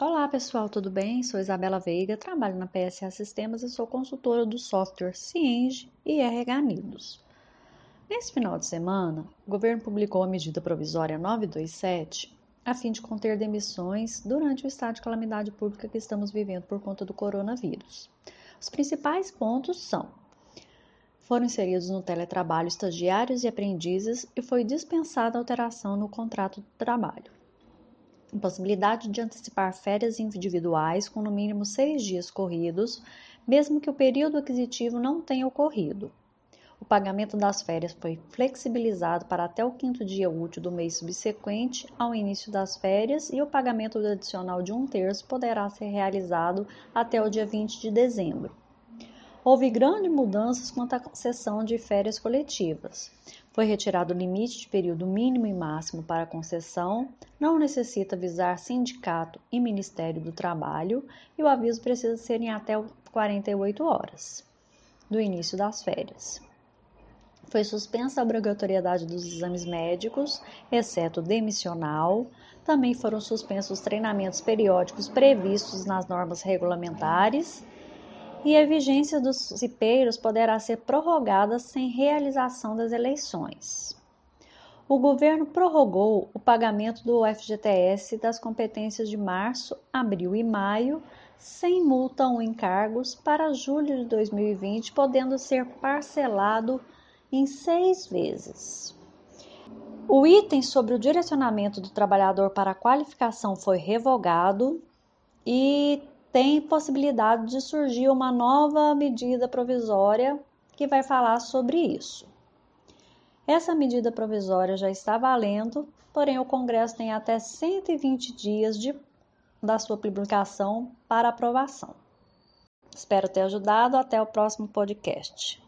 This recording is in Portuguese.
Olá pessoal, tudo bem? Sou Isabela Veiga, trabalho na PSA Sistemas e sou consultora do software Cienge e RH Nidos. Nesse final de semana, o governo publicou a medida provisória 927 a fim de conter demissões durante o estado de calamidade pública que estamos vivendo por conta do coronavírus. Os principais pontos são: foram inseridos no teletrabalho estagiários e aprendizes e foi dispensada alteração no contrato de trabalho impossibilidade de antecipar férias individuais com no mínimo seis dias corridos, mesmo que o período aquisitivo não tenha ocorrido. O pagamento das férias foi flexibilizado para até o quinto dia útil do mês subsequente ao início das férias e o pagamento adicional de um terço poderá ser realizado até o dia 20 de dezembro. Houve grandes mudanças quanto à concessão de férias coletivas. Foi retirado o limite de período mínimo e máximo para a concessão, não necessita avisar sindicato e Ministério do Trabalho e o aviso precisa ser em até 48 horas do início das férias. Foi suspensa a obrigatoriedade dos exames médicos, exceto demissional. Também foram suspensos os treinamentos periódicos previstos nas normas regulamentares e a vigência dos cipeiros poderá ser prorrogada sem realização das eleições. O governo prorrogou o pagamento do FGTS das competências de março, abril e maio, sem multa ou encargos, para julho de 2020, podendo ser parcelado em seis vezes. O item sobre o direcionamento do trabalhador para a qualificação foi revogado e tem possibilidade de surgir uma nova medida provisória que vai falar sobre isso. Essa medida provisória já está valendo, porém o Congresso tem até 120 dias de, da sua publicação para aprovação. Espero ter ajudado. Até o próximo podcast.